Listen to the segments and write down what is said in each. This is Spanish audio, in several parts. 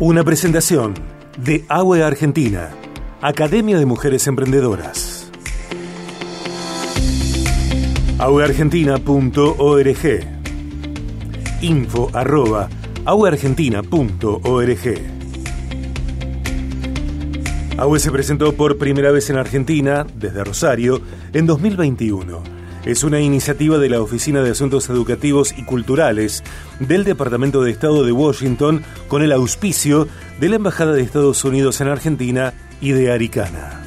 Una presentación de AWE Argentina, Academia de Mujeres Emprendedoras. aweargentina.org Info arroba aweargentina.org AWE se presentó por primera vez en Argentina, desde Rosario, en 2021 es una iniciativa de la Oficina de Asuntos Educativos y Culturales del Departamento de Estado de Washington con el auspicio de la Embajada de Estados Unidos en Argentina y de Aricana.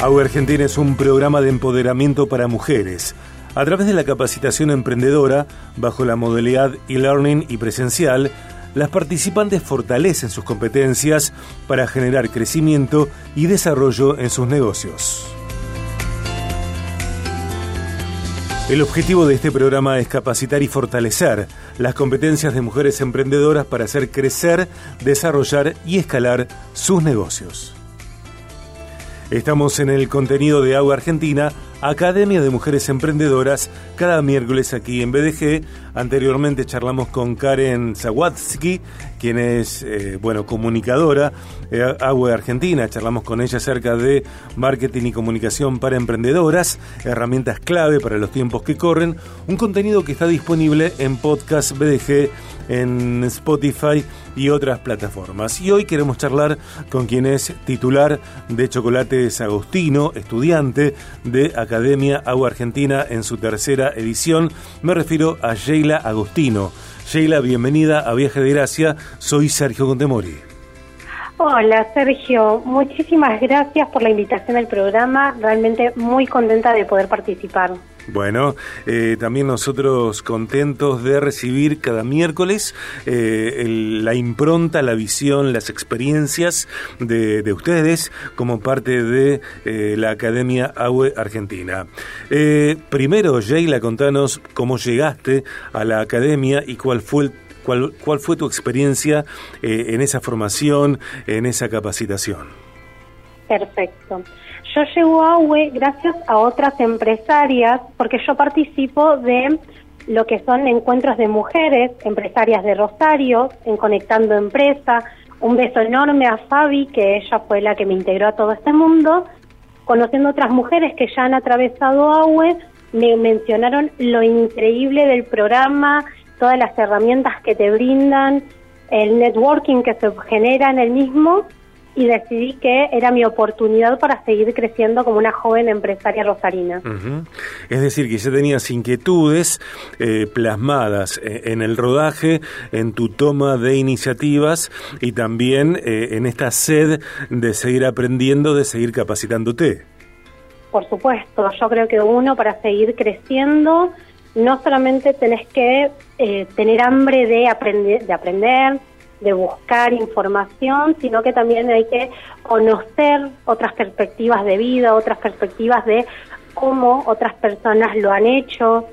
AUE Argentina es un programa de empoderamiento para mujeres. A través de la capacitación emprendedora, bajo la modalidad e-learning y presencial, las participantes fortalecen sus competencias para generar crecimiento y desarrollo en sus negocios. El objetivo de este programa es capacitar y fortalecer las competencias de mujeres emprendedoras para hacer crecer, desarrollar y escalar sus negocios. Estamos en el contenido de Agua Argentina Academia de Mujeres Emprendedoras, cada miércoles aquí en BDG. Anteriormente charlamos con Karen Zawatsky, quien es, eh, bueno, comunicadora de Agua Argentina. Charlamos con ella acerca de marketing y comunicación para emprendedoras, herramientas clave para los tiempos que corren. Un contenido que está disponible en podcast BDG, en Spotify y otras plataformas. Y hoy queremos charlar con quien es titular de Chocolates Agostino, estudiante de Academia Academia Agua Argentina en su tercera edición. Me refiero a Sheila Agostino. Sheila, bienvenida a Viaje de Gracia. Soy Sergio Contemori. Hola Sergio, muchísimas gracias por la invitación al programa. Realmente muy contenta de poder participar. Bueno, eh, también nosotros contentos de recibir cada miércoles eh, la impronta, la visión, las experiencias de, ustedes como parte de eh, la Academia AUE Argentina. primero, Sheila, contanos cómo llegaste a la Academia y cuál fue cuál, cuál fue tu experiencia en esa formación, en esa capacitación. Perfecto. Yo llego a UE gracias a otras empresarias porque yo participo de lo que son encuentros de mujeres, empresarias de Rosario, en Conectando Empresa. Un beso enorme a Fabi, que ella fue la que me integró a todo este mundo. Conociendo otras mujeres que ya han atravesado AUE, me mencionaron lo increíble del programa, todas las herramientas que te brindan, el networking que se genera en el mismo y decidí que era mi oportunidad para seguir creciendo como una joven empresaria rosarina. Es decir, que ya tenías inquietudes eh, plasmadas eh, en el rodaje, en tu toma de iniciativas y también eh, en esta sed de seguir aprendiendo, de seguir capacitándote. Por supuesto, yo creo que uno para seguir creciendo no solamente tenés que tener hambre de aprender, de aprender, de buscar información, sino que también hay que conocer otras perspectivas de vida, otras perspectivas de cómo otras personas lo han hecho.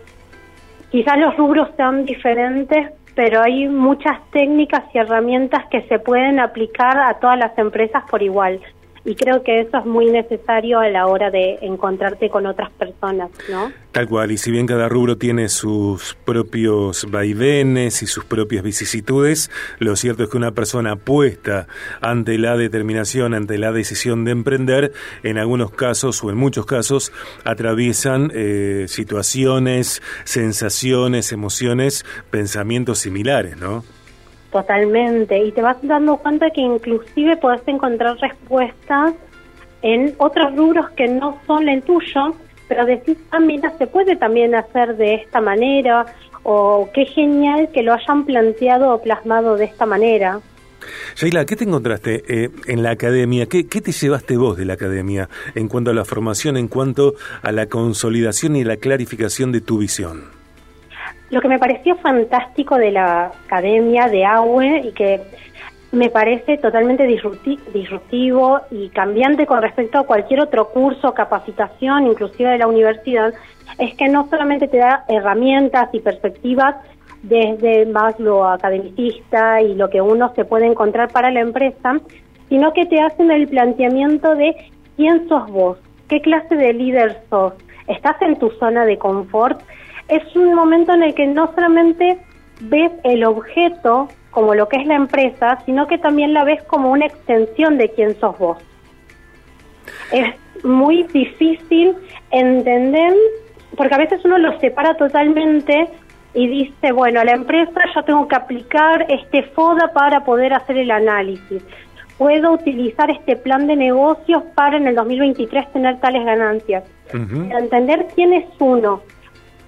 Quizás los rubros sean diferentes, pero hay muchas técnicas y herramientas que se pueden aplicar a todas las empresas por igual y creo que eso es muy necesario a la hora de encontrarte con otras personas, ¿no? Tal cual, y si bien cada rubro tiene sus propios vaivenes y sus propias vicisitudes, lo cierto es que una persona puesta ante la determinación, ante la decisión de emprender, en algunos casos o en muchos casos atraviesan eh, situaciones, sensaciones, emociones, pensamientos similares, ¿no? Totalmente, y te vas dando cuenta que inclusive podés encontrar respuestas en otros rubros que no son el tuyo, pero decís, ah, mira, se puede también hacer de esta manera, o qué genial que lo hayan planteado o plasmado de esta manera. Sheila, ¿qué te encontraste eh, en la academia? ¿Qué, ¿Qué, te llevaste vos de la academia en cuanto a la formación, en cuanto a la consolidación y la clarificación de tu visión? Lo que me pareció fantástico de la Academia de AUE y que me parece totalmente disruptivo y cambiante con respecto a cualquier otro curso, capacitación, inclusive de la universidad, es que no solamente te da herramientas y perspectivas desde más lo academicista y lo que uno se puede encontrar para la empresa, sino que te hacen el planteamiento de quién sos vos, qué clase de líder sos, estás en tu zona de confort, es un momento en el que no solamente ves el objeto como lo que es la empresa, sino que también la ves como una extensión de quién sos vos. Es muy difícil entender, porque a veces uno lo separa totalmente y dice, bueno, a la empresa yo tengo que aplicar este FODA para poder hacer el análisis. Puedo utilizar este plan de negocios para en el 2023 tener tales ganancias. Entender quién es uno,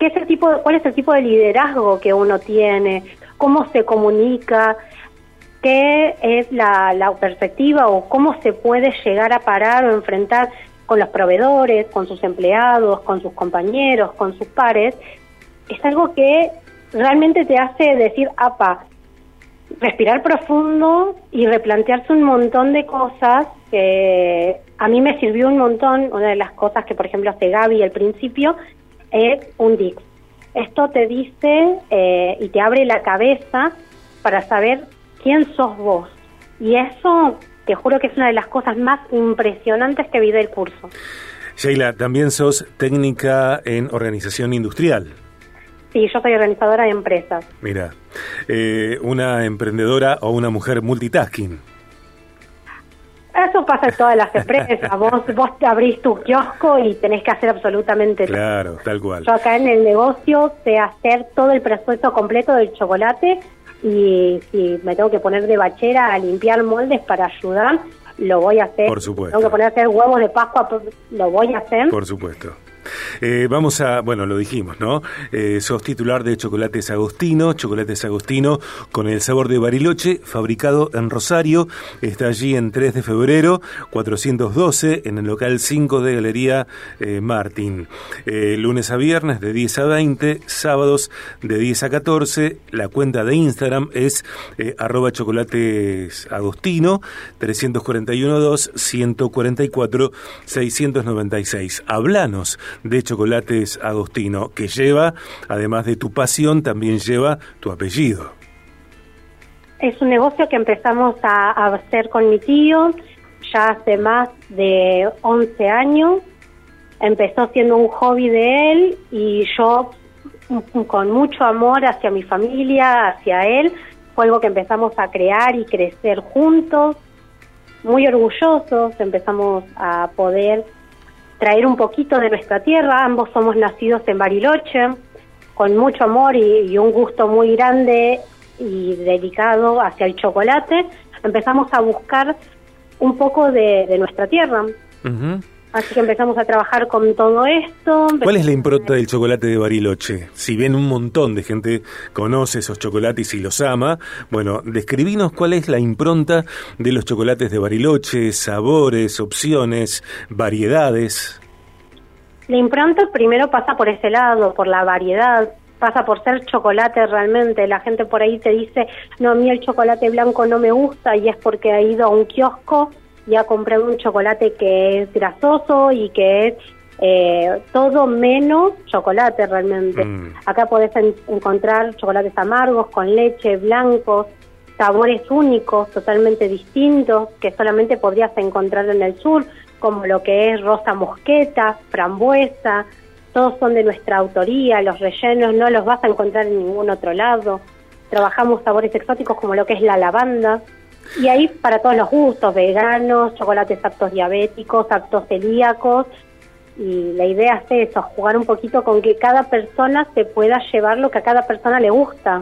qué es el tipo cuál es el tipo de liderazgo que uno tiene, cómo se comunica, qué es la, la perspectiva o cómo se puede llegar a parar o enfrentar con los proveedores, con sus empleados, con sus compañeros, con sus pares, es algo que realmente te hace decir, apa, respirar profundo y replantearse un montón de cosas que a mí me sirvió un montón. Una de las cosas que, por ejemplo, hace Gaby al principio es un DIX. Esto te dice eh, y te abre la cabeza para saber quién sos vos. Y eso, te juro que es una de las cosas más impresionantes que vi del curso. Sheila, también sos técnica en organización industrial. Sí, yo soy organizadora de empresas. Mira, eh, una emprendedora o una mujer multitasking. Pasa en todas las empresas. vos, vos te abrís tu kiosco y tenés que hacer absolutamente todo. Claro, tal cual. Yo acá en el negocio sé hacer todo el proceso completo del chocolate y si me tengo que poner de bachera a limpiar moldes para ayudar, lo voy a hacer. Por supuesto. Tengo que poner a hacer huevos de Pascua, lo voy a hacer. Por supuesto. Eh, vamos a, bueno, lo dijimos, ¿no? Eh, sos titular de Chocolates Agostino, Chocolates Agostino con el sabor de Bariloche, fabricado en Rosario, está allí en 3 de febrero, 412, en el local 5 de Galería eh, Martín. lunes a viernes de 10 a 20, sábados de 10 a 14, la cuenta de Instagram es arroba chocolates agostino, 341 2 144 696. Hablanos de Chocolates Agostino, que lleva, además de tu pasión, también lleva tu apellido. Es un negocio que empezamos a, hacer con mi tío ya hace más de 11 años. Empezó siendo un hobby de él y yo con mucho amor hacia mi familia, hacia él, fue algo que empezamos a crear y crecer juntos, muy orgullosos, empezamos a poder traer un poquito de nuestra tierra. Ambos somos nacidos en Bariloche, con mucho amor y, un gusto muy grande y delicado hacia el chocolate. Empezamos a buscar un poco de, nuestra tierra. Así que empezamos a trabajar con todo esto. ¿Cuál es la impronta del chocolate de Bariloche? Si bien un montón de gente conoce esos chocolates y los ama, bueno, describinos cuál es la impronta de los chocolates de Bariloche, sabores, opciones, variedades. La impronta primero pasa por ese lado, por la variedad, pasa por ser chocolate realmente. La gente por ahí te dice, no, a mí el chocolate blanco no me gusta y es porque ha ido a un kiosco y ha comprado un chocolate que es grasoso y que es eh, todo menos chocolate realmente. Mm. Acá podés encontrar chocolates amargos con leche, blancos, sabores únicos, totalmente distintos, que solamente podrías encontrar en el sur, como lo que es rosa mosqueta, frambuesa, todos son de nuestra autoría, los rellenos no los vas a encontrar en ningún otro lado. Trabajamos sabores exóticos como lo que es la lavanda, y ahí para todos los gustos, veganos, chocolates aptos diabéticos, aptos celíacos. Y la idea es eso, jugar un poquito con que cada persona se pueda llevar lo que a cada persona le gusta.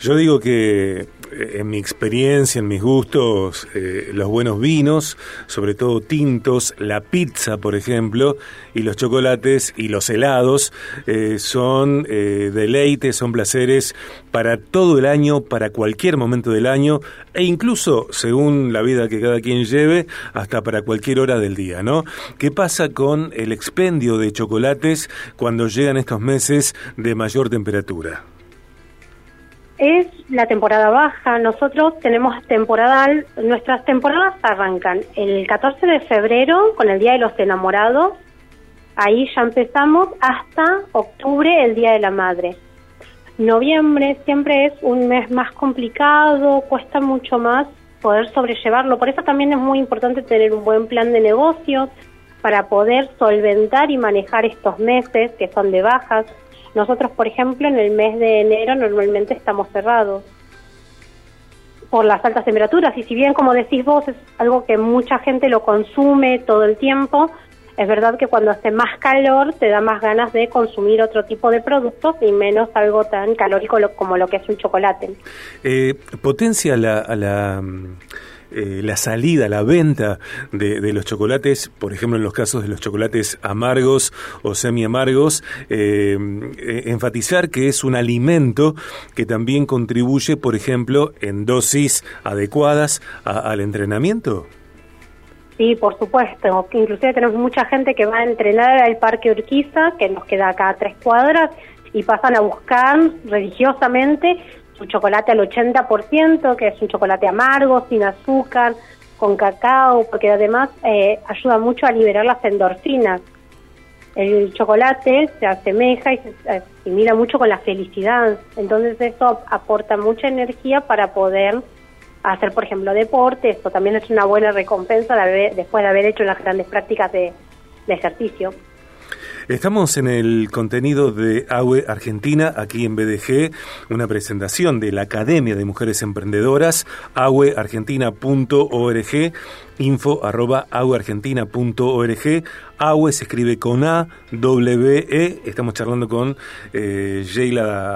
Yo digo que en mi experiencia, en mis gustos, eh, los buenos vinos, sobre todo tintos, la pizza, por ejemplo, y los chocolates y los helados eh, son eh, deleites, son placeres para todo el año, para cualquier momento del año, e incluso, según la vida que cada quien lleve, hasta para cualquier hora del día, ¿no? ¿Qué pasa con el expendio de chocolates cuando llegan estos meses de mayor temperatura? Es la temporada baja. Nosotros tenemos temporadal, nuestras temporadas arrancan el 14 de febrero con el Día de los Enamorados, ahí ya empezamos hasta octubre, el Día de la Madre. Noviembre siempre es un mes más complicado, cuesta mucho más poder sobrellevarlo, por eso también es muy importante tener un buen plan de negocios para poder solventar y manejar estos meses que son de bajas Nosotros, por ejemplo, en el mes de enero normalmente estamos cerrados por las altas temperaturas y si bien, como decís vos, es algo que mucha gente lo consume todo el tiempo, es verdad que cuando hace más calor te da más ganas de consumir otro tipo de productos y menos algo tan calórico como lo que es un chocolate. Eh, potencia la, la, eh, la salida, la venta de, los chocolates, por ejemplo en los casos de los chocolates amargos o semi amargos, eh, enfatizar que es un alimento que también contribuye, por ejemplo, en dosis adecuadas al entrenamiento. Sí, por supuesto. Inclusive tenemos mucha gente que va a entrenar al Parque Urquiza, que nos queda acá a tres cuadras, y pasan a buscar religiosamente su chocolate al 80%, que es un chocolate amargo, sin azúcar, con cacao, porque además eh, ayuda mucho a liberar las endorfinas. El chocolate se asemeja y se asimila mucho con la felicidad, entonces eso aporta mucha energía para poder hacer, por ejemplo, deporte. Esto también es una buena recompensa después de haber hecho las grandes prácticas de, ejercicio. Estamos en el contenido de AUE Argentina, aquí en BDG, una presentación de la Academia de Mujeres Emprendedoras, aueargentina.org, info arroba aueargentina.org. AUE se escribe con A, W, E. Estamos charlando con eh,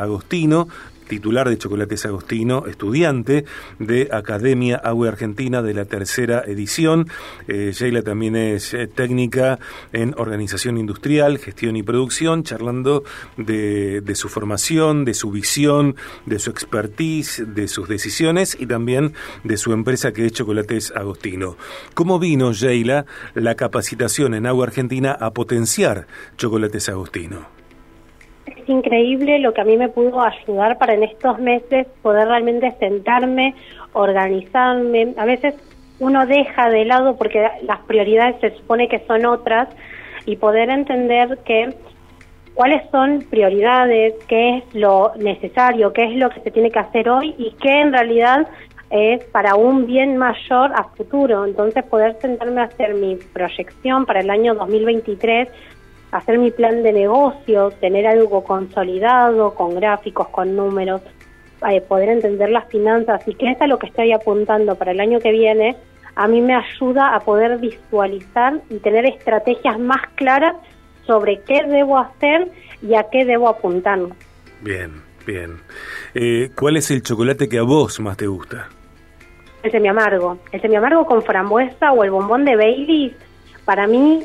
Agostino, titular de Chocolates Agostino, estudiante de Academia Agua Argentina de la tercera edición. Eh, Sheila también es eh, técnica en organización industrial, gestión y producción, charlando de, su formación, de su visión, de su expertise, de sus decisiones y también de su empresa que es Chocolates Agostino. ¿Cómo vino, Sheila, la capacitación en Agua Argentina a potenciar Chocolates Agostino? Increíble lo que a mí me pudo ayudar para en estos meses poder realmente sentarme, organizarme. A veces uno deja de lado porque las prioridades se supone que son otras y poder entender que cuáles son prioridades, qué es lo necesario, qué es lo que se tiene que hacer hoy y qué en realidad es para un bien mayor a futuro. Entonces poder sentarme a hacer mi proyección para el año 2023 hacer mi plan de negocio, tener algo consolidado, con gráficos, con números, eh, poder entender las finanzas y que es a lo que estoy apuntando para el año que viene, a mí me ayuda a poder visualizar y tener estrategias más claras sobre qué debo hacer y a qué debo apuntar. Bien, bien. Eh, ¿Cuál es el chocolate que a vos más te gusta? El semi amargo. El semi amargo con frambuesa o el bombón de Bailey, para mí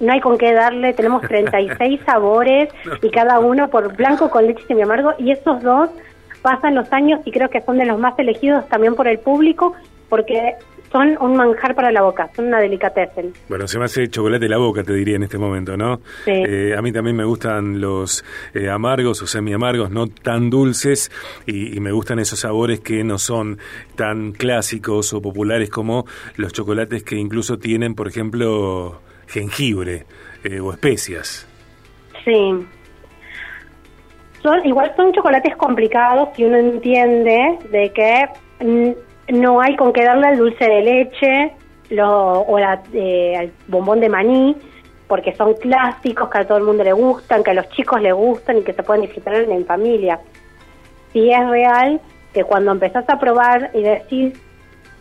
no hay con qué darle, tenemos 36 sabores y cada uno por blanco con leche semi amargo y esos dos pasan los años y creo que son de los más elegidos también por el público porque son un manjar para la boca, son una delicatessen. Bueno, se me hace chocolate la boca, te diría en este momento, ¿no? Sí. Eh, a mí también me gustan los eh, amargos o semi-amargos, no tan dulces, y, y, me gustan esos sabores que no son tan clásicos o populares como los chocolates que incluso tienen, por ejemplo, jengibre eh, o especias. Sí. Son, igual son chocolates complicados si uno entiende de que no hay con qué darle al dulce de leche lo, o la, eh, al bombón de maní, porque son clásicos que a todo el mundo le gustan, que a los chicos le gustan y que se pueden disfrutar en familia. Sí es real que cuando empezás a probar y decís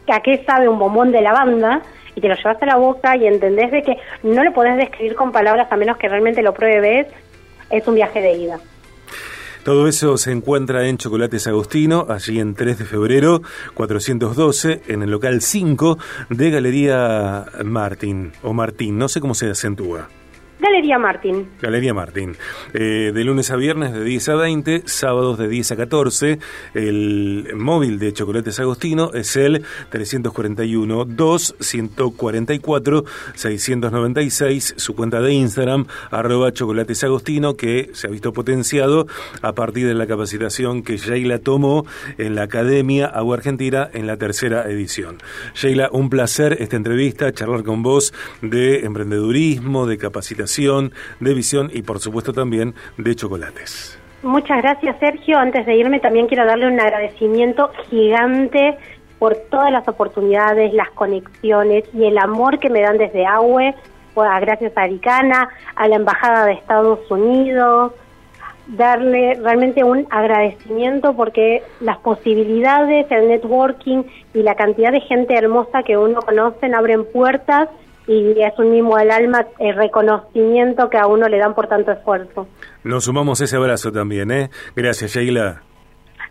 que a qué sabe un bombón de lavanda, y te lo llevas a la boca y entendés de que no lo podés describir con palabras a menos que realmente lo pruebes, es un viaje de ida. Todo eso se encuentra en Chocolates Agostino, allí en 3 de febrero 412, en el local 5 de Galería Martín, o Martín, no sé cómo se acentúa. Galería Martín. Galería Martín. Eh, de lunes a viernes de 10 a 20, sábados de 10 a 14. El móvil de Chocolates Agostino es el 341 2 144 696. Su cuenta de Instagram, arroba Chocolates Agostino, que se ha visto potenciado a partir de la capacitación que Sheila tomó en la Academia Agua Argentina en la tercera edición. Sheila, un placer esta entrevista, charlar con vos de emprendedurismo, de capacitación de visión y por supuesto también de chocolates. Muchas gracias Sergio. Antes de irme también quiero darle un agradecimiento gigante por todas las oportunidades, las conexiones y el amor que me dan desde AUE, gracias a Aricana, a la Embajada de Estados Unidos, darle realmente un agradecimiento porque las posibilidades, el networking y la cantidad de gente hermosa que uno conoce abren puertas y es un mimo al alma el reconocimiento que a uno le dan por tanto esfuerzo. Nos sumamos ese abrazo también, ¿eh? Gracias, Sheila.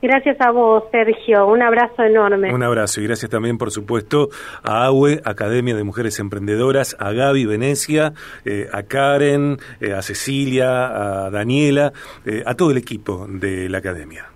Gracias a vos, Sergio. Un abrazo enorme. Un abrazo y gracias también, por supuesto, a AUE, Academia de Mujeres Emprendedoras, a Gaby Venecia, eh, a Karen, eh, a Cecilia, a Daniela, eh, a todo el equipo de la Academia.